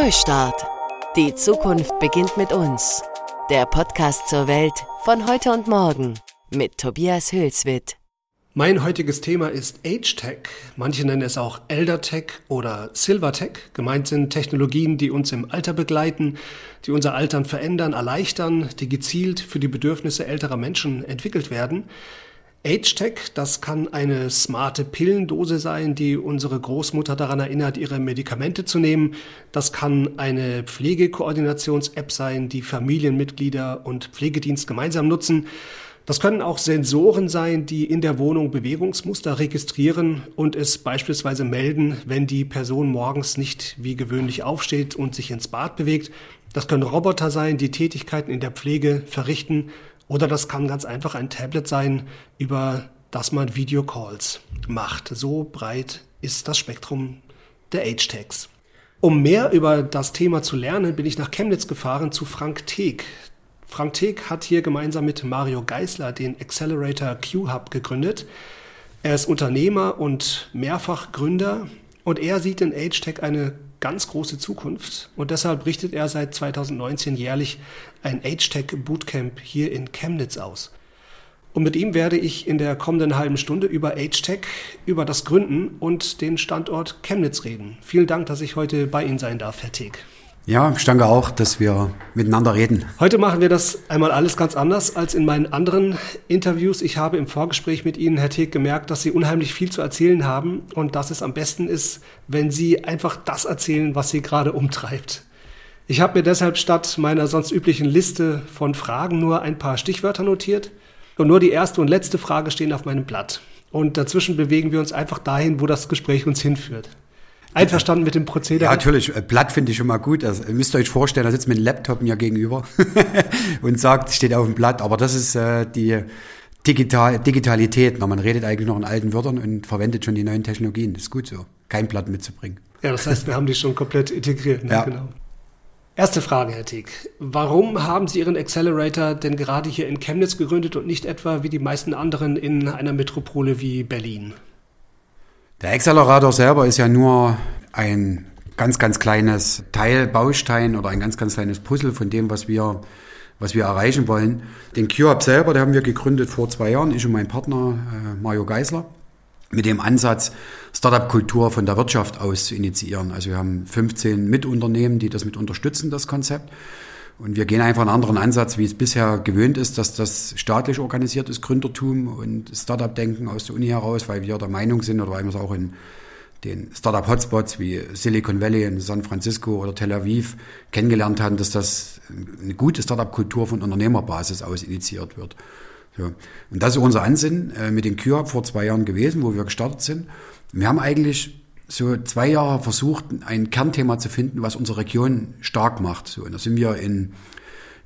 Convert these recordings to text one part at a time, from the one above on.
Neustart. Die Zukunft beginnt mit uns. Der Podcast zur Welt von heute und morgen mit Tobias Hülswitt. Mein heutiges Thema ist Age Tech. Manche nennen es auch Elder Tech oder Silver Tech. Gemeint sind Technologien, die uns im Alter begleiten, die unser Altern verändern, erleichtern, die gezielt für die Bedürfnisse älterer Menschen entwickelt werden. AgeTech, das kann eine smarte Pillendose sein, die unsere Großmutter daran erinnert, ihre Medikamente zu nehmen. Das kann eine Pflegekoordinations-App sein, die Familienmitglieder und Pflegedienst gemeinsam nutzen. Das können auch Sensoren sein, die in der Wohnung Bewegungsmuster registrieren und es beispielsweise melden, wenn die Person morgens nicht wie gewöhnlich aufsteht und sich ins Bad bewegt. Das können Roboter sein, die Tätigkeiten in der Pflege verrichten oder das kann ganz einfach ein Tablet sein, über das man Videocalls macht. So breit ist das Spektrum der Age-Tags. Um mehr über das Thema zu lernen, bin ich nach Chemnitz gefahren zu Frank Teek. Frank Teek hat hier gemeinsam mit Mario Geisler den Accelerator Q-Hub gegründet. Er ist Unternehmer und mehrfach Gründer und er sieht in AgeTech eine ganz große Zukunft und deshalb richtet er seit 2019 jährlich ein AgeTech Bootcamp hier in Chemnitz aus. Und mit ihm werde ich in der kommenden halben Stunde über AgeTech, über das Gründen und den Standort Chemnitz reden. Vielen Dank, dass ich heute bei Ihnen sein darf, Herr Teek. Ja, ich danke auch, dass wir miteinander reden. Heute machen wir das einmal alles ganz anders als in meinen anderen Interviews. Ich habe im Vorgespräch mit Ihnen, Herr Teek, gemerkt, dass Sie unheimlich viel zu erzählen haben und dass es am besten ist, wenn Sie einfach das erzählen, was Sie gerade umtreibt. Ich habe mir deshalb statt meiner sonst üblichen Liste von Fragen nur ein paar Stichwörter notiert und nur die erste und letzte Frage stehen auf meinem Blatt. Und dazwischen bewegen wir uns einfach dahin, wo das Gespräch uns hinführt. Einverstanden mit dem Prozedere? Ja, natürlich. Blatt finde ich schon mal gut. Also, ihr müsst euch vorstellen, da sitzt mit einem Laptop mir gegenüber und sagt, steht auf dem Blatt. Aber das ist äh, die Digital Digitalität. Na, man redet eigentlich noch in alten Wörtern und verwendet schon die neuen Technologien. Das ist gut so. Kein Blatt mitzubringen. Ja, das heißt, wir haben die schon komplett integriert. Ne? Ja. Genau. Erste Frage, Herr Tick. Warum haben Sie Ihren Accelerator denn gerade hier in Chemnitz gegründet und nicht etwa wie die meisten anderen in einer Metropole wie Berlin? Der Accelerator selber ist ja nur ein ganz, ganz kleines Teil, Baustein oder ein ganz, ganz kleines Puzzle von dem, was wir, was wir erreichen wollen. Den QHub selber, den haben wir gegründet vor zwei Jahren, ich und mein Partner äh, Mario Geisler, mit dem Ansatz, Startup-Kultur von der Wirtschaft aus zu initiieren. Also wir haben 15 Mitunternehmen, die das mit unterstützen, das Konzept. Und wir gehen einfach einen anderen Ansatz, wie es bisher gewöhnt ist, dass das staatlich organisiert ist, Gründertum und Startup-Denken aus der Uni heraus, weil wir der Meinung sind oder weil wir es auch in den Startup-Hotspots wie Silicon Valley in San Francisco oder Tel Aviv kennengelernt haben, dass das eine gute Startup-Kultur von Unternehmerbasis aus initiiert wird. So. Und das ist unser Ansinnen äh, mit dem QHub vor zwei Jahren gewesen, wo wir gestartet sind. Wir haben eigentlich so zwei Jahre versucht, ein Kernthema zu finden, was unsere Region stark macht. So, und da sind wir in,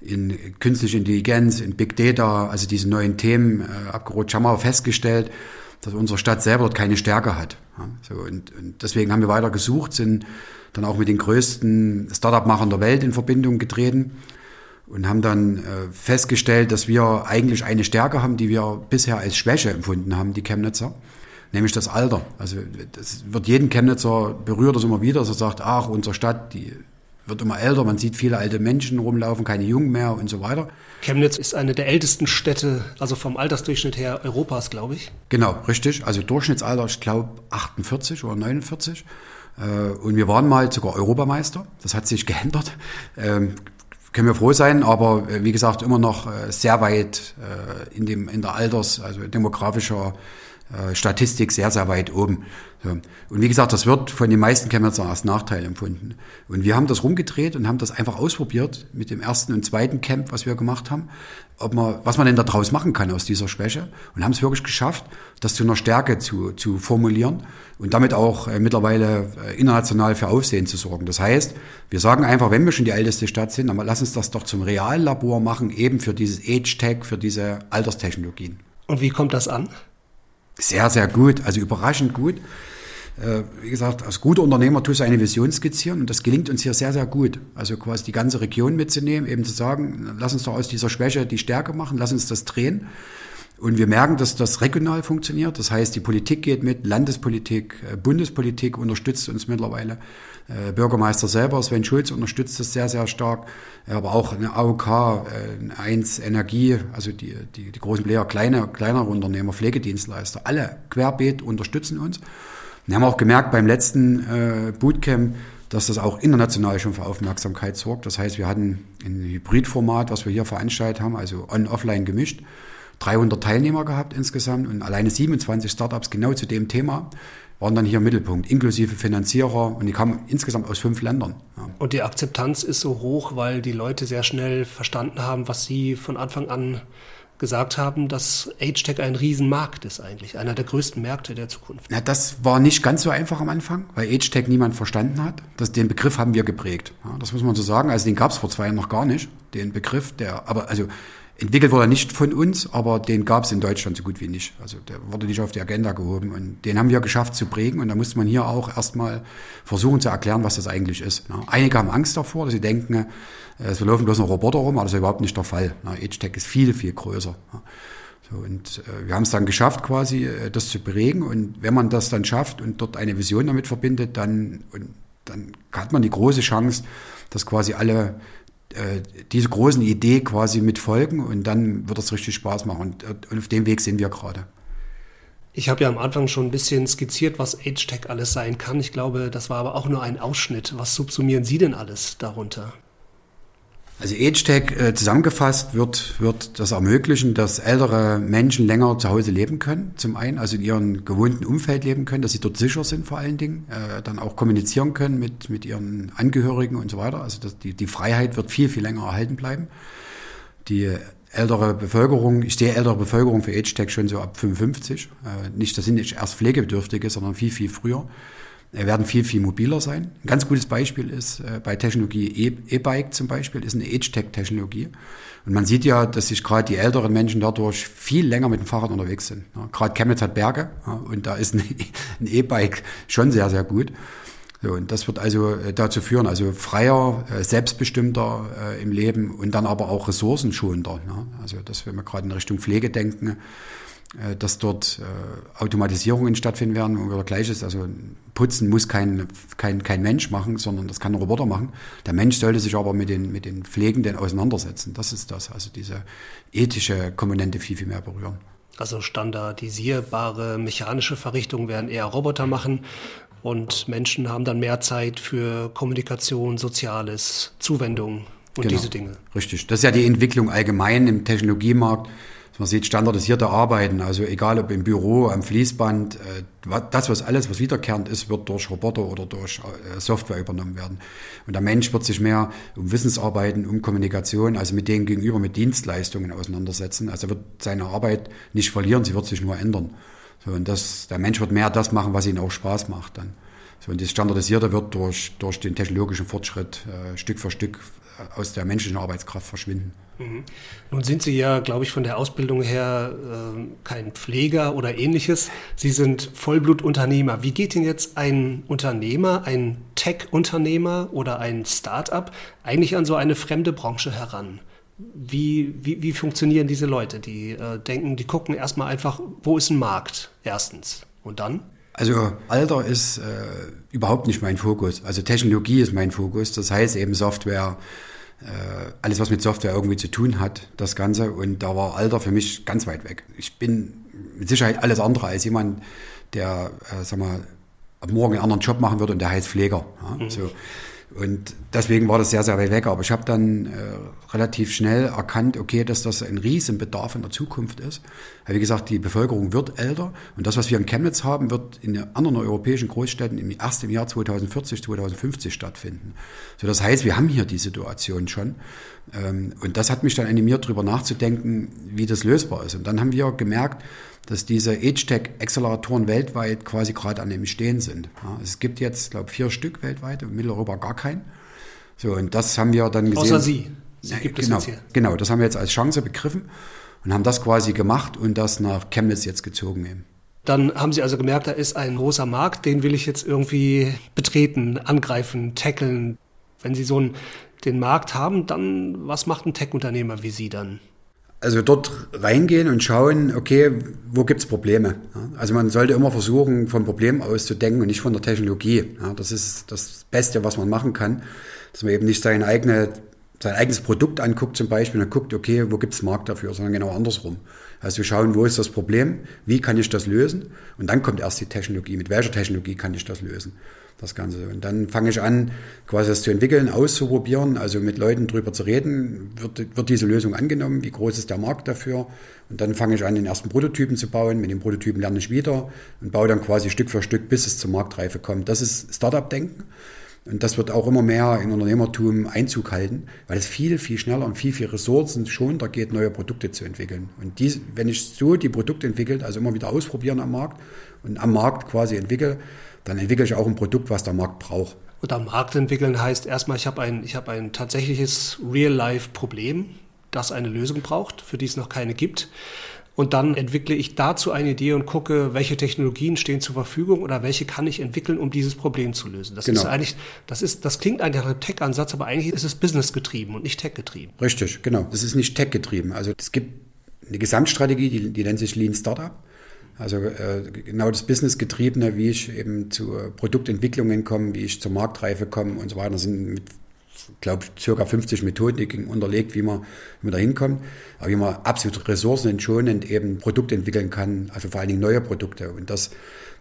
in künstliche Intelligenz, in Big Data, also diese neuen Themen äh, abgerutscht, haben wir festgestellt, dass unsere Stadt selber dort keine Stärke hat. Ja, so, und, und deswegen haben wir weiter gesucht, sind dann auch mit den größten Startup-Machern der Welt in Verbindung getreten und haben dann äh, festgestellt, dass wir eigentlich eine Stärke haben, die wir bisher als Schwäche empfunden haben, die Chemnitzer nämlich das Alter. Also das wird jeden Chemnitzer berührt das immer wieder, dass er sagt, ach, unsere Stadt, die wird immer älter, man sieht viele alte Menschen rumlaufen, keine Jungen mehr und so weiter. Chemnitz ist eine der ältesten Städte, also vom Altersdurchschnitt her Europas, glaube ich. Genau, richtig. Also Durchschnittsalter, ich glaube 48 oder 49. Äh, und wir waren mal sogar Europameister. Das hat sich geändert. Können wir froh sein, aber äh, wie gesagt, immer noch äh, sehr weit in, dem, in der Alters-, also demografischer äh, Statistik sehr, sehr weit oben. Und wie gesagt, das wird von den meisten Chemnitzer als Nachteil empfunden. Und wir haben das rumgedreht und haben das einfach ausprobiert mit dem ersten und zweiten Camp, was wir gemacht haben, ob man, was man denn da draus machen kann aus dieser Schwäche. Und haben es wirklich geschafft, das zu einer Stärke zu, zu formulieren und damit auch äh, mittlerweile äh, international für Aufsehen zu sorgen. Das heißt, wir sagen einfach, wenn wir schon die älteste Stadt sind, dann lass uns das doch zum Reallabor machen, eben für dieses Age-Tech, für diese Alterstechnologien. Und wie kommt das an? Sehr, sehr gut, also überraschend gut. Äh, wie gesagt, als guter Unternehmer tust du eine Vision skizzieren und das gelingt uns hier sehr, sehr gut. Also quasi die ganze Region mitzunehmen, eben zu sagen, lass uns doch aus dieser Schwäche die Stärke machen, lass uns das drehen. Und wir merken, dass das regional funktioniert. Das heißt, die Politik geht mit, Landespolitik, äh, Bundespolitik unterstützt uns mittlerweile. Äh, Bürgermeister selber, Sven Schulz, unterstützt das sehr, sehr stark. Aber auch eine AOK, äh, 1 Energie, also die, die, die großen Player, kleine, kleinere Unternehmer, Pflegedienstleister, alle querbeet unterstützen uns. Wir haben auch gemerkt beim letzten Bootcamp, dass das auch international schon für Aufmerksamkeit sorgt. Das heißt, wir hatten ein Hybridformat, was wir hier veranstaltet haben, also on-offline gemischt. 300 Teilnehmer gehabt insgesamt und alleine 27 Startups genau zu dem Thema waren dann hier im Mittelpunkt, inklusive Finanzierer und die kamen insgesamt aus fünf Ländern. Ja. Und die Akzeptanz ist so hoch, weil die Leute sehr schnell verstanden haben, was sie von Anfang an gesagt haben, dass Age-Tech ein Riesenmarkt ist eigentlich, einer der größten Märkte der Zukunft. Na, das war nicht ganz so einfach am Anfang, weil Age-Tech niemand verstanden hat. Das, den Begriff haben wir geprägt. Ja, das muss man so sagen. Also den gab es vor zwei Jahren noch gar nicht. Den Begriff, der, aber also Entwickelt wurde er nicht von uns, aber den gab es in Deutschland so gut wie nicht. Also der wurde nicht auf die Agenda gehoben und den haben wir geschafft zu prägen und da musste man hier auch erstmal versuchen zu erklären, was das eigentlich ist. Einige haben Angst davor, dass sie denken, äh, es laufen bloß noch Roboter rum, aber das ist überhaupt nicht der Fall. Age-Tech ist viel, viel größer. So, und äh, wir haben es dann geschafft, quasi äh, das zu prägen. Und wenn man das dann schafft und dort eine Vision damit verbindet, dann, dann hat man die große Chance, dass quasi alle diese großen Idee quasi mitfolgen und dann wird es richtig Spaß machen. Und, äh, und auf dem Weg sind wir gerade. Ich habe ja am Anfang schon ein bisschen skizziert, was Age-Tech alles sein kann. Ich glaube, das war aber auch nur ein Ausschnitt. Was subsumieren Sie denn alles darunter? Also AgeTech äh, zusammengefasst wird, wird das ermöglichen, dass ältere Menschen länger zu Hause leben können. Zum einen, also in ihrem gewohnten Umfeld leben können, dass sie dort sicher sind vor allen Dingen, äh, dann auch kommunizieren können mit, mit ihren Angehörigen und so weiter. Also das, die, die Freiheit wird viel, viel länger erhalten bleiben. Die ältere Bevölkerung, ich sehe ältere Bevölkerung für AgeTech schon so ab 55. Äh, nicht, das sind nicht erst Pflegebedürftige, sondern viel, viel früher werden viel, viel mobiler sein. Ein ganz gutes Beispiel ist äh, bei Technologie e- E-Bike zum Beispiel, ist eine Age-Tech-Technologie. Und man sieht ja, dass sich gerade die älteren Menschen dadurch viel länger mit dem Fahrrad unterwegs sind. Ja, gerade Chemnitz hat Berge ja, und da ist ein E-Bike schon sehr, sehr gut. So, und das wird also äh, dazu führen, also freier, äh, selbstbestimmter äh, im Leben und dann aber auch ressourcenschonender. Ne? Also, dass wir gerade in Richtung Pflege denken, dass dort äh, Automatisierungen stattfinden werden, wo wieder gleich ist. Also Putzen muss kein, kein, kein Mensch machen, sondern das kann ein Roboter machen. Der Mensch sollte sich aber mit den, mit den Pflegenden auseinandersetzen. Das ist das. Also diese ethische Komponente viel, viel mehr berühren. Also standardisierbare mechanische Verrichtungen werden eher Roboter machen und Menschen haben dann mehr Zeit für Kommunikation, Soziales, Zuwendung und genau. diese Dinge. Richtig. Das ist ja die Entwicklung allgemein im Technologiemarkt man sieht standardisierte Arbeiten, also egal ob im Büro, am Fließband, äh, das, was alles, was wiederkehrend ist, wird durch Roboter oder durch äh, Software übernommen werden. Und der Mensch wird sich mehr um Wissensarbeiten, um Kommunikation, also mit denen gegenüber mit Dienstleistungen auseinandersetzen. Also wird seine Arbeit nicht verlieren, sie wird sich nur ändern. So, und das, der Mensch wird mehr das machen, was ihm auch Spaß macht dann. So, und das Standardisierte wird durch, durch den technologischen Fortschritt äh, Stück für Stück aus der menschlichen Arbeitskraft verschwinden. Mhm. Nun sind Sie ja, glaube ich, von der Ausbildung her äh, kein Pfleger oder ähnliches. Sie sind Vollblutunternehmer. Wie geht denn jetzt ein Unternehmer, ein Tech-Unternehmer oder ein Start-up eigentlich an so eine fremde Branche heran? Wie, wie, wie funktionieren diese Leute? Die äh, denken, die gucken erstmal einfach, wo ist ein Markt? Erstens. Und dann? Also Alter ist äh, überhaupt nicht mein Fokus. Also Technologie ist mein Fokus. Das heißt eben Software, alles, was mit Software irgendwie zu tun hat, das Ganze. Und da war Alter für mich ganz weit weg. Ich bin mit Sicherheit alles andere als jemand, der, äh, sag mal, ab morgen einen anderen Job machen würde und der heißt Pfleger. Ja, mhm. so. Und deswegen war das sehr, sehr weit weg. Aber ich habe dann äh, relativ schnell erkannt, okay, dass das ein Riesenbedarf in der Zukunft ist. Weil, wie gesagt, die Bevölkerung wird älter. Und das, was wir in Chemnitz haben, wird in anderen europäischen Großstädten im, erst im Jahr 2040, 2050 stattfinden. So, das heißt, wir haben hier die Situation schon. Ähm, und das hat mich dann animiert, darüber nachzudenken, wie das lösbar ist. Und dann haben wir gemerkt, dass diese Age-Tech-Acceleratoren weltweit quasi gerade an dem Stehen sind. Es gibt jetzt, glaube ich, vier Stück weltweit, in Mitteleuropa gar keinen. So, und das haben wir dann gesehen. Außer Sie. Sie gibt genau, es jetzt hier. Genau, das haben wir jetzt als Chance begriffen und haben das quasi gemacht und das nach Chemnitz jetzt gezogen eben. Dann haben Sie also gemerkt, da ist ein großer Markt, den will ich jetzt irgendwie betreten, angreifen, tackeln. Wenn Sie so einen, den Markt haben, dann was macht ein Tech-Unternehmer wie Sie dann? Also dort reingehen und schauen, okay, wo gibt's Probleme? Also man sollte immer versuchen, vom Problem auszudenken und nicht von der Technologie. Das ist das Beste, was man machen kann, dass man eben nicht seine eigene, sein eigenes Produkt anguckt zum Beispiel und guckt, okay, wo gibt's Markt dafür, sondern genau andersrum. Also schauen, wo ist das Problem, wie kann ich das lösen und dann kommt erst die Technologie, mit welcher Technologie kann ich das lösen das Ganze. Und dann fange ich an, quasi das zu entwickeln, auszuprobieren, also mit Leuten drüber zu reden, wird, wird diese Lösung angenommen, wie groß ist der Markt dafür. Und dann fange ich an, den ersten Prototypen zu bauen. Mit den Prototypen lerne ich wieder und baue dann quasi Stück für Stück, bis es zur Marktreife kommt. Das ist Startup-Denken. Und das wird auch immer mehr in Unternehmertum Einzug halten, weil es viel, viel schneller und viel, viel Ressourcen schon da geht, neue Produkte zu entwickeln. Und dies, wenn ich so die Produkte entwickelt, also immer wieder ausprobieren am Markt und am Markt quasi entwickle, dann entwickle ich auch ein Produkt, was der Markt braucht. Und am Markt entwickeln heißt erstmal, ich habe ein, ich habe ein tatsächliches Real-Life-Problem, das eine Lösung braucht, für die es noch keine gibt. Und dann entwickle ich dazu eine Idee und gucke, welche Technologien stehen zur Verfügung oder welche kann ich entwickeln, um dieses Problem zu lösen. Das genau. ist eigentlich, das ist, das klingt eigentlich nach einem Tech-Ansatz, aber eigentlich ist es Business getrieben und nicht Tech getrieben. Richtig, genau. Das ist nicht Tech getrieben. Also es gibt eine Gesamtstrategie, die, die nennt sich Lean Startup. Also äh, genau das Business-Getriebene, wie ich eben zu äh, Produktentwicklungen komme, wie ich zur Marktreife komme und so weiter, sind mit, glaube ich, circa 50 Methodiken unterlegt, wie man, wie man da hinkommt. Aber wie man absolut ressourcenentschonend eben Produkte entwickeln kann, also vor allen Dingen neue Produkte. Und das,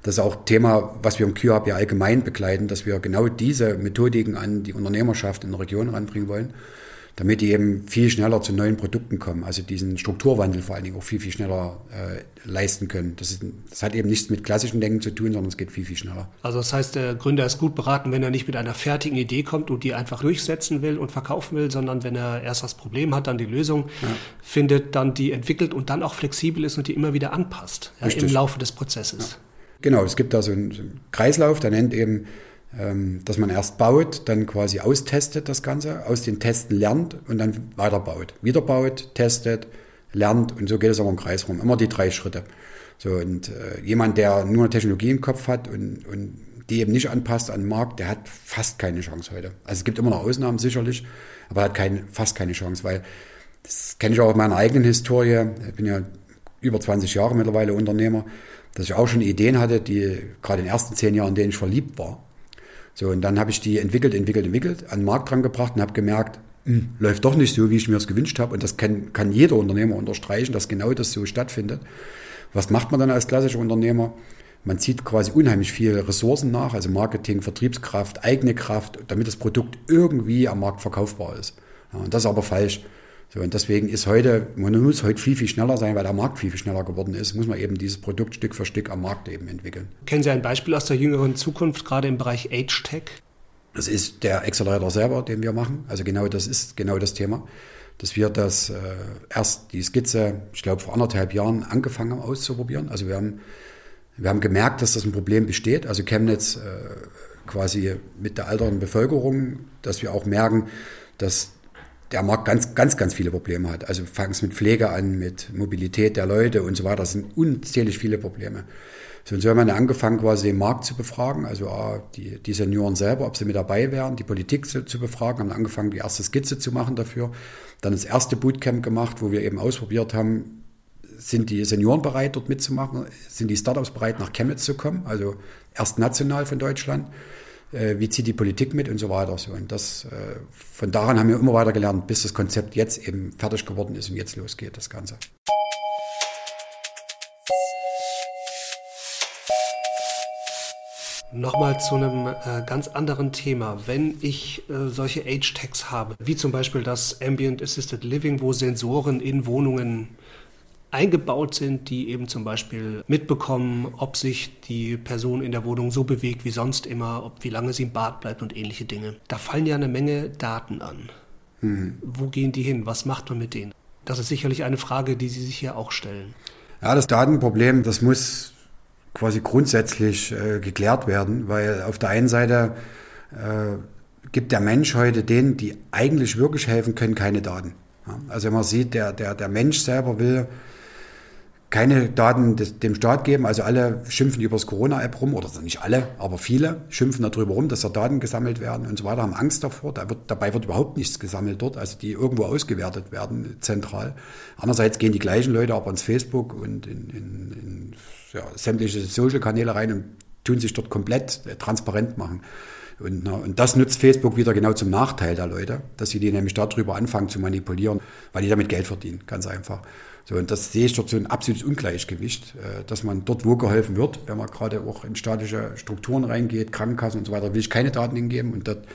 das ist auch Thema, was wir im QHub ja allgemein begleiten, dass wir genau diese Methodiken an die Unternehmerschaft in der Region ranbringen wollen damit die eben viel schneller zu neuen Produkten kommen, also diesen Strukturwandel vor allen Dingen auch viel, viel schneller äh, leisten können. Das, ist, das hat eben nichts mit klassischen Denken zu tun, sondern es geht viel, viel schneller. Also das heißt, der Gründer ist gut beraten, wenn er nicht mit einer fertigen Idee kommt und die einfach durchsetzen will und verkaufen will, sondern wenn er erst das Problem hat, dann die Lösung ja. findet, dann die entwickelt und dann auch flexibel ist und die immer wieder anpasst ja, im Laufe des Prozesses. Ja. Genau, es gibt da so einen, so einen Kreislauf, der nennt eben dass man erst baut, dann quasi austestet das Ganze, aus den Testen lernt und dann weiterbaut. Wieder baut, testet, lernt und so geht es aber im Kreis rum. Immer die drei Schritte. So, und äh, jemand, der nur eine Technologie im Kopf hat und, und die eben nicht anpasst an den Markt, der hat fast keine Chance heute. Also es gibt immer noch Ausnahmen sicherlich, aber hat kein, fast keine Chance, weil das kenne ich auch aus meiner eigenen Historie. Ich bin ja über 20 Jahre mittlerweile Unternehmer, dass ich auch schon Ideen hatte, die gerade in den ersten zehn Jahren, in denen ich verliebt war, so, und dann habe ich die entwickelt, entwickelt, entwickelt, an den Markt dran gebracht und habe gemerkt, mh, hm, läuft doch nicht so, wie ich mir das gewünscht habe. Und das kann, kann jeder Unternehmer unterstreichen, dass genau das so stattfindet. Was macht man dann als klassischer Unternehmer? Man zieht quasi unheimlich viele Ressourcen nach, also Marketing, Vertriebskraft, eigene Kraft, damit das Produkt irgendwie am Markt verkaufbar ist. Ja, und das ist aber falsch. So, und deswegen ist heute, man muss heute viel, viel schneller sein, weil der Markt viel, viel schneller geworden ist, muss man eben dieses Produkt Stück für Stück am Markt eben entwickeln. Kennen Sie ein Beispiel aus der jüngeren Zukunft, gerade im Bereich Age Tech? Das ist der Accelerator selber, den wir machen. Also genau das ist genau das Thema, dass wir das äh, erst die Skizze, ich glaube vor anderthalb Jahren angefangen haben auszuprobieren. Also wir haben, wir haben gemerkt, dass das ein Problem besteht. Also Chemnitz äh, quasi mit der alternden Bevölkerung, dass wir auch merken, dass der Markt ganz, ganz, ganz viele Probleme hat. Also fangen es mit Pflege an, mit Mobilität der Leute und so weiter. Das sind unzählig viele Probleme. So, und so haben wir dann angefangen, quasi den Markt zu befragen, also die, die Senioren selber, ob sie mit dabei wären, die Politik zu, zu befragen, haben angefangen, die erste Skizze zu machen dafür. Dann das erste Bootcamp gemacht, wo wir eben ausprobiert haben, sind die Senioren bereit, dort mitzumachen? Sind die Startups bereit, nach Chemnitz zu kommen? Also erst national von Deutschland äh, wie zieht die Politik mit und so weiter. So. Und das, äh, von daran haben wir immer weiter gelernt, bis das Konzept jetzt eben fertig geworden ist und jetzt losgeht, das Ganze. Nochmal zu einem äh, ganz anderen Thema. Wenn ich äh, solche Age-Tags habe, wie zum Beispiel das Ambient Assisted Living, wo Sensoren in Wohnungen eingebaut sind, die eben zum Beispiel mitbekommen, ob sich die Person in der Wohnung so bewegt wie sonst immer, ob wie lange sie im Bad bleibt und ähnliche Dinge. Da fallen ja eine Menge Daten an. Mhm. Wo gehen die hin? Was macht man mit denen? Das ist sicherlich eine Frage, die Sie sich hier auch stellen. Ja, das Datenproblem, das muss quasi grundsätzlich äh, geklärt werden, weil auf der einen Seite äh, gibt der Mensch heute denen, die eigentlich wirklich helfen können, keine Daten. Ja, also man sieht, der, der, der Mensch selber will keine Daten des, dem Staat geben. Also alle schimpfen über das Corona-App rum, oder nicht alle, aber viele schimpfen darüber rum, dass da Daten gesammelt werden und so weiter, haben Angst davor. Da wird, dabei wird überhaupt nichts gesammelt dort, also die irgendwo ausgewertet werden, zentral. Andererseits gehen die gleichen Leute aber ins Facebook und in, in, in ja, sämtliche Social-Kanäle rein und tun sich dort komplett äh, transparent machen. Und, und das nutzt Facebook wieder genau zum Nachteil der Leute, dass sie die nämlich darüber anfangen zu manipulieren, weil die damit Geld verdienen, ganz einfach. So, und das sehe ich dort so ein absolutes Ungleichgewicht, äh, dass man dort, wo geholfen wird, wenn man gerade auch in staatliche Strukturen reingeht, Krankenkassen und so weiter, will ich keine Daten hingeben und dort,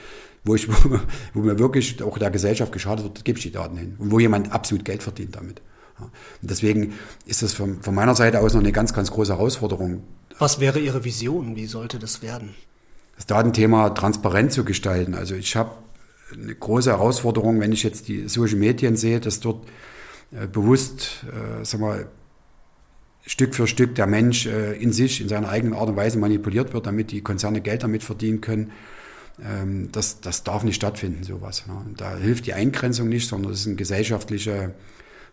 wo ich, wo mir wirklich auch der Gesellschaft geschadet wird, gebe ich die Daten hin. Und wo jemand absolut Geld verdient damit. Und deswegen ist das von, von meiner Seite aus noch eine ganz, ganz große Herausforderung. Was wäre Ihre Vision? Wie sollte das werden? Das Datenthema transparent zu gestalten. Also ich habe eine große Herausforderung, wenn ich jetzt die Social Medien sehe, dass dort bewusst, äh, sag mal, Stück für Stück der Mensch äh, in sich, in seiner eigenen Art und Weise manipuliert wird, damit die Konzerne Geld damit verdienen können. Ähm, das, das darf nicht stattfinden, sowas. Ne? Da hilft die Eingrenzung nicht, sondern es ist eine gesellschaftliche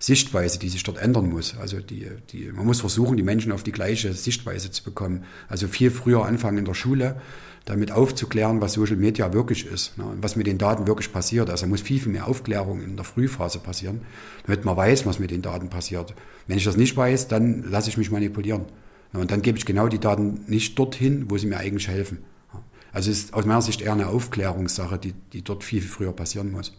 Sichtweise, die sich dort ändern muss. Also die, die, man muss versuchen, die Menschen auf die gleiche Sichtweise zu bekommen. Also viel früher anfangen in der Schule, damit aufzuklären, was Social Media wirklich ist ne, und was mit den Daten wirklich passiert. Also muss viel, viel mehr Aufklärung in der Frühphase passieren, damit man weiß, was mit den Daten passiert. Wenn ich das nicht weiß, dann lasse ich mich manipulieren. Ne, und dann gebe ich genau die Daten nicht dorthin, wo sie mir eigentlich helfen. Also es ist aus meiner Sicht eher eine Aufklärungssache, die, die dort viel, viel früher passieren muss.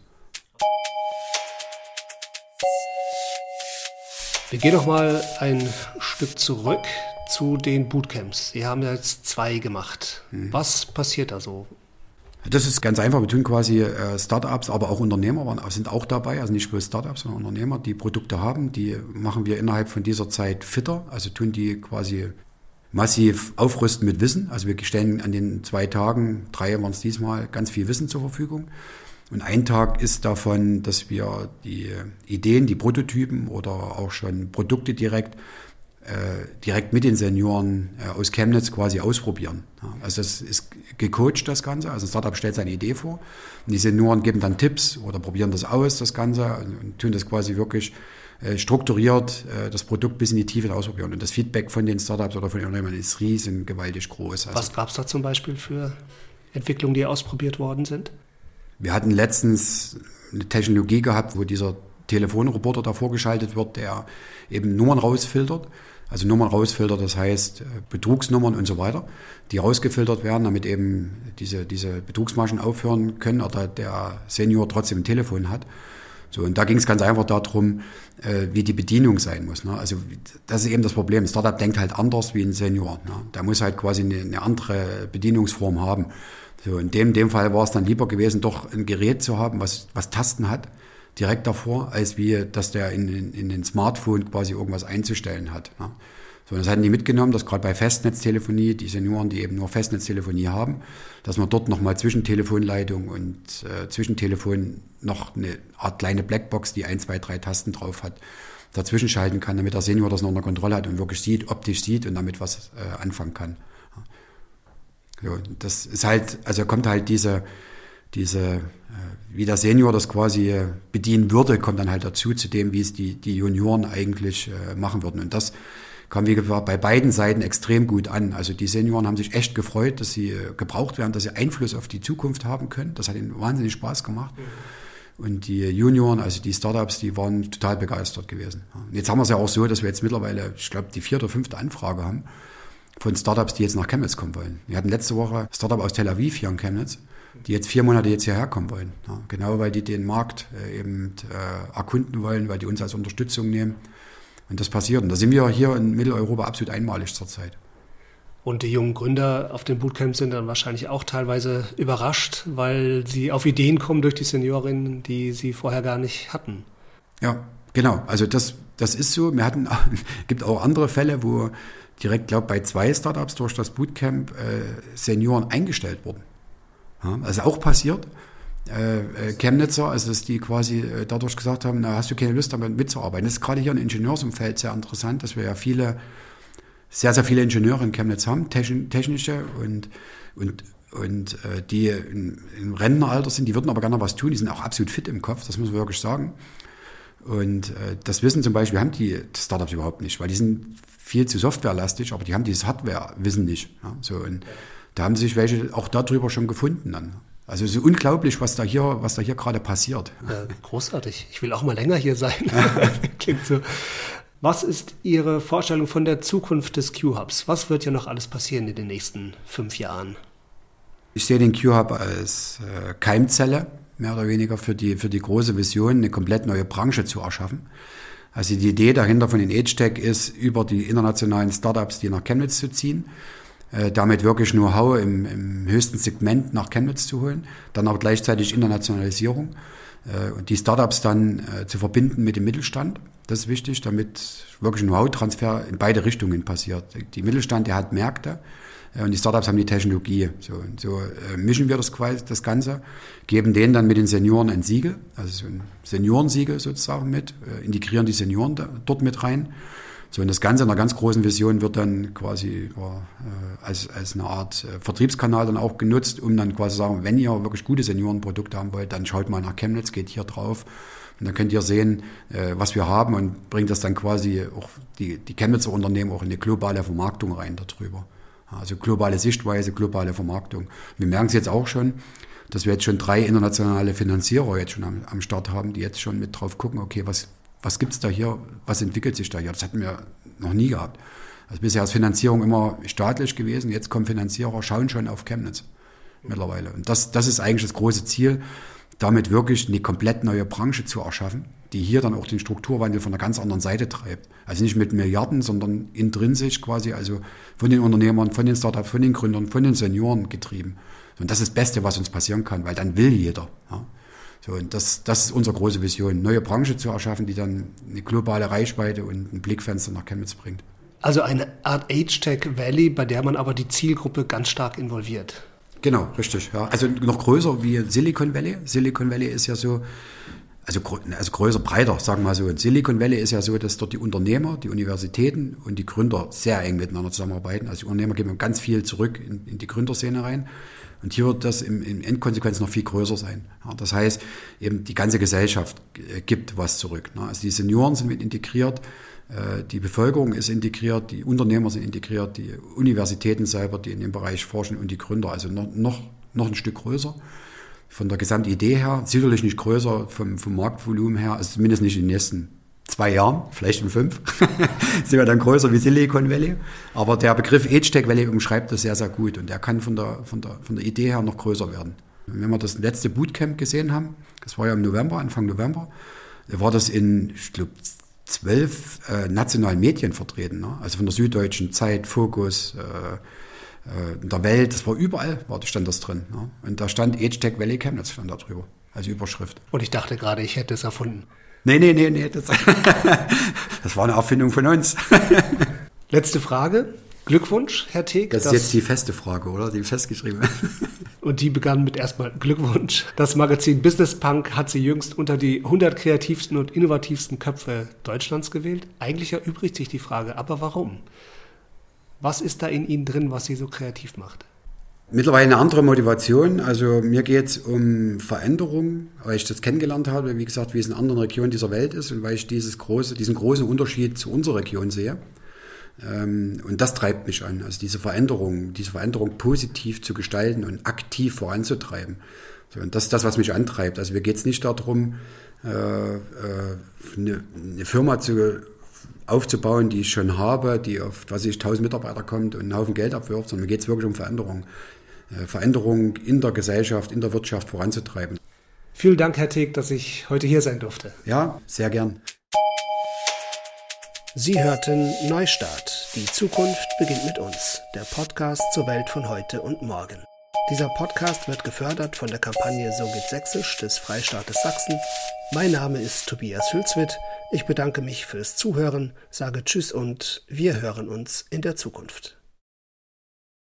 Wir gehen noch mal ein Stück zurück zu den Bootcamps. Sie haben jetzt zwei gemacht. Mhm. Was passiert da so? Das ist ganz einfach. Wir tun quasi äh, Startups, aber auch Unternehmer sind auch dabei. Also nicht bloß Startups, sondern Unternehmer, die Produkte haben. Die machen wir innerhalb von dieser Zeit fitter. Also tun die quasi massiv aufrüsten mit Wissen. Also wir stellen an den zwei Tagen, drei waren es diesmal, ganz viel Wissen zur Verfügung. Und ein Tag ist davon, dass wir die Ideen, die Prototypen oder auch schon Produkte direkt äh, direkt mit den Senioren äh, aus Chemnitz quasi ausprobieren. Also das ist gecoacht, das Ganze. Also ein Startup stellt seine Idee vor und die Senioren geben dann Tipps oder probieren das aus, das Ganze, und, tun das quasi wirklich äh, strukturiert, das Produkt bis in die Tiefe ausprobieren. Und das Feedback von den Startups oder von den Unternehmen ist riesen gewaltig groß. Also Was gab es da zum Beispiel für Entwicklungen, die ausprobiert worden sind? Wir hatten letztens eine Technologie gehabt, wo dieser Telefonroboter da vorgeschaltet wird, der eben Nummern rausfiltert. Also Nummern rausfiltert, das heißt äh, Betrugsnummern und so weiter, die rausgefiltert werden, damit eben diese, diese Betrugsmaschen aufhören können oder der Senior trotzdem ein Telefon hat. So, und da ging es ganz einfach darum, äh, wie die Bedienung sein muss. Ne? Also das ist eben das Problem. Startup denkt halt anders wie ein Senior. Ne? Der muss halt quasi eine, eine andere Bedienungsform haben. So, in dem, dem Fall war es dann lieber gewesen, doch ein Gerät zu haben, was, was Tasten hat, direkt davor, als wie, dass der in, in, in den Smartphone quasi irgendwas einzustellen hat. Ne? So, das hatten die mitgenommen, dass gerade bei Festnetztelefonie, die Senioren, die eben nur Festnetztelefonie haben, dass man dort nochmal zwischen Telefonleitung und äh, zwischen Telefon noch eine Art kleine Blackbox, die ein, zwei, drei Tasten drauf hat, dazwischen schalten kann, damit der Senior das noch unter Kontrolle hat und wirklich sieht, optisch sieht und damit was äh, anfangen kann. Ja, das ist halt, also kommt halt diese, diese, äh, wie der Senior das quasi äh, bedienen würde, kommt dann halt dazu zu dem, wie es die, die Junioren eigentlich äh, machen würden. Und das kam, wie gesagt, bei beiden Seiten extrem gut an. Also die Senioren haben sich echt gefreut, dass sie gebraucht werden, dass sie Einfluss auf die Zukunft haben können. Das hat ihnen wahnsinnig Spaß gemacht. Und die Junioren, also die Startups, die waren total begeistert gewesen. Und jetzt haben wir es ja auch so, dass wir jetzt mittlerweile, ich glaube, die vierte oder fünfte Anfrage haben von Startups, die jetzt nach Chemnitz kommen wollen. Wir hatten letzte Woche Startup aus Tel Aviv hier in Chemnitz die jetzt vier Monate jetzt hierher kommen wollen. Ja, genau weil die den Markt äh, eben äh, erkunden wollen, weil die uns als Unterstützung nehmen. Und das passiert. Und da sind wir hier in Mitteleuropa absolut einmalig zurzeit. Und die jungen Gründer auf dem Bootcamp sind dann wahrscheinlich auch teilweise überrascht, weil sie auf Ideen kommen durch die Seniorinnen, die sie vorher gar nicht hatten. Ja, genau. Also das, das ist so. Wir hatten, gibt auch andere Fälle, wo direkt, glaube bei zwei Startups durch das Bootcamp äh, Senioren eingestellt wurden. Ja, also auch passiert. Äh, äh, Chemnitzer, also dass die quasi äh, dadurch gesagt haben, na, hast du keine Lust damit mitzuarbeiten. Das ist gerade hier im Ingenieursumfeld sehr interessant, dass wir ja viele, sehr, sehr viele Ingenieure in Chemnitz haben, technische und, und, und äh, die im Rentenalter sind, die würden aber gerne was tun, die sind auch absolut fit im Kopf, das muss man wirklich sagen. Und äh, das wissen zum Beispiel, haben die Startups überhaupt nicht, weil die sind viel zu softwarelastig, aber die haben dieses Hardware-Wissen nicht. Ja, so, und da haben sich welche auch darüber schon gefunden dann. Also es ist unglaublich, was da hier, was da hier gerade passiert. Ja, großartig. Ich will auch mal länger hier sein. Klingt so. Was ist Ihre Vorstellung von der Zukunft des Q-Hubs? Was wird ja noch alles passieren in den nächsten fünf Jahren? Ich sehe den Q-Hub als äh, Keimzelle, mehr oder weniger, für die, für die große Vision, eine komplett neue Branche zu erschaffen. Also die Idee dahinter von den Age-Tech ist, über die internationalen Startups die nach Chemnitz zu ziehen äh, damit wirklich Know-how im, im, höchsten Segment nach Chemnitz zu holen, dann aber gleichzeitig Internationalisierung und die Startups dann äh, zu verbinden mit dem Mittelstand. Das ist wichtig, damit wirklich Know-how-Transfer in beide Richtungen passiert. Die Mittelstand, der hat Märkte, und die Startups haben die Technologie. So, so äh, mischen wir das, das Ganze, geben denen dann mit den Senioren ein Siegel, also so ein Seniorensiegel sozusagen mit, äh, integrieren die Senioren da, dort mit rein so, und das Ganze in einer ganz großen Vision wird dann quasi äh, als, als eine Art äh, Vertriebskanal dann auch genutzt, um dann quasi zu sagen, wenn ihr wirklich gute Seniorenprodukte haben wollt, dann schaut mal nach Chemnitz, geht hier drauf. Und dann könnt ihr sehen, äh, was wir haben und bringt das dann quasi auch die, die Chemnitzer Unternehmen auch in eine globale Vermarktung rein darüber. Also globale Sichtweise, globale Vermarktung. Wir merken es jetzt auch schon, dass wir jetzt schon drei internationale Finanzierer jetzt schon am, am Start haben, die jetzt schon mit drauf gucken, okay, was, was gibt es da hier, was entwickelt sich da hier. Das hatten wir noch nie gehabt. Also bisher ist Finanzierung immer staatlich gewesen, jetzt kommen Finanzierer, schauen schon auf Chemnitz mittlerweile. Und das, das ist eigentlich das große Ziel, damit wirklich eine komplett neue Branche zu erschaffen, die hier dann auch den Strukturwandel von einer ganz anderen Seite treibt. Also nicht mit Milliarden, sondern intrinsisch quasi, also von den Unternehmern, von den Startups, von den Gründern, von den Senioren getrieben. Und das ist das Beste, was uns passieren kann, weil dann will jeder. Ja. So, und das, das ist unsere große Vision, neue Branche zu erschaffen, die dann eine globale Reichweite und ein Blickfenster nach Chemnitz bringt. Also eine Art Age-Tech Valley, bei der man aber die Zielgruppe ganz stark involviert. Genau, richtig. Ja. Also noch größer wie Silicon Valley. Silicon Valley ist ja so, also, also größer, breiter, sagen wir mal so. Und Silicon Valley ist ja so, dass dort die Unternehmer, die Universitäten und die Gründer sehr eng miteinander zusammenarbeiten. Also die Unternehmer geben ganz viel zurück in, in die Gründerszene rein. Und hier wird das im, im Endkonsequenz noch viel größer sein. Ja, das heißt, eben die ganze Gesellschaft äh, gibt was zurück. Ne? Also die Senioren sind mit integriert, äh, die Bevölkerung ist integriert, die Unternehmer sind integriert, die Universitäten selber, die in dem Bereich forschen und die Gründer, also noch, noch, noch ein Stück größer. Von der Gesamtidee her, sicherlich nicht größer vom, vom Marktvolumen her, also zumindest nicht in den nächsten zwei Jahren, vielleicht in fünf, sind wir dann größer wie Silicon Valley. Aber der Begriff Age Tech Valley umschreibt das sehr, sehr gut und der kann von der, von der, von der Idee her noch größer werden. Wenn wir das letzte Bootcamp gesehen haben, das war ja im November, Anfang November, war das in, ich glaube, zwölf äh, nationalen Medien vertreten. Ne? Also von der Süddeutschen Zeit, Fokus, äh, in der Welt, das war überall, war, stand das drin. Ne? Und da stand Age Tech Valley Chemnitz stand da drüber, als Überschrift. Und ich dachte gerade, ich hätte es erfunden. Nee, nee, nee, nee. Das, das war eine Erfindung von uns. Letzte Frage. Glückwunsch, Herr Teek. Das ist jetzt die feste Frage, oder? Die festgeschrieben. Und die begann mit erstmal Glückwunsch. Das Magazin Business Punk hat sie jüngst unter die 100 kreativsten und innovativsten Köpfe Deutschlands gewählt. Eigentlich erübrigt sich die Frage, aber warum? Was ist da in Ihnen drin, was Sie so kreativ macht? Mittlerweile eine andere Motivation. Also mir geht es um Veränderung, weil ich das kennengelernt habe, wie gesagt, wie es in anderen Regionen dieser Welt ist und weil ich dieses große, diesen großen Unterschied zu unserer Region sehe. Ähm, und das treibt mich an, also diese Veränderung, diese Veränderung positiv zu gestalten und aktiv voranzutreiben. Und das ist das, was mich antreibt. Also mir geht es nicht darum, äh, äh, eine Firma zu aufzubauen, die ich schon habe, die auf, was ich, 1000 Mitarbeiter kommt und einen Haufen Geld abwirft, sondern mir geht es wirklich um Veränderung. Äh, Veränderung in der Gesellschaft, in der Wirtschaft voranzutreiben. Vielen Dank, Herr Teeg, dass ich heute hier sein durfte. Ja, sehr gern. Sie hörten Neustart. Die Zukunft beginnt mit uns. Der Podcast zur Welt von heute und morgen. Dieser Podcast wird gefördert von der Kampagne So geht Sächsisch des Freistaates Sachsen. Mein Name ist Tobias Hülswit. Ich bedanke mich fürs Zuhören, sage Tschüss und wir hören uns in der Zukunft.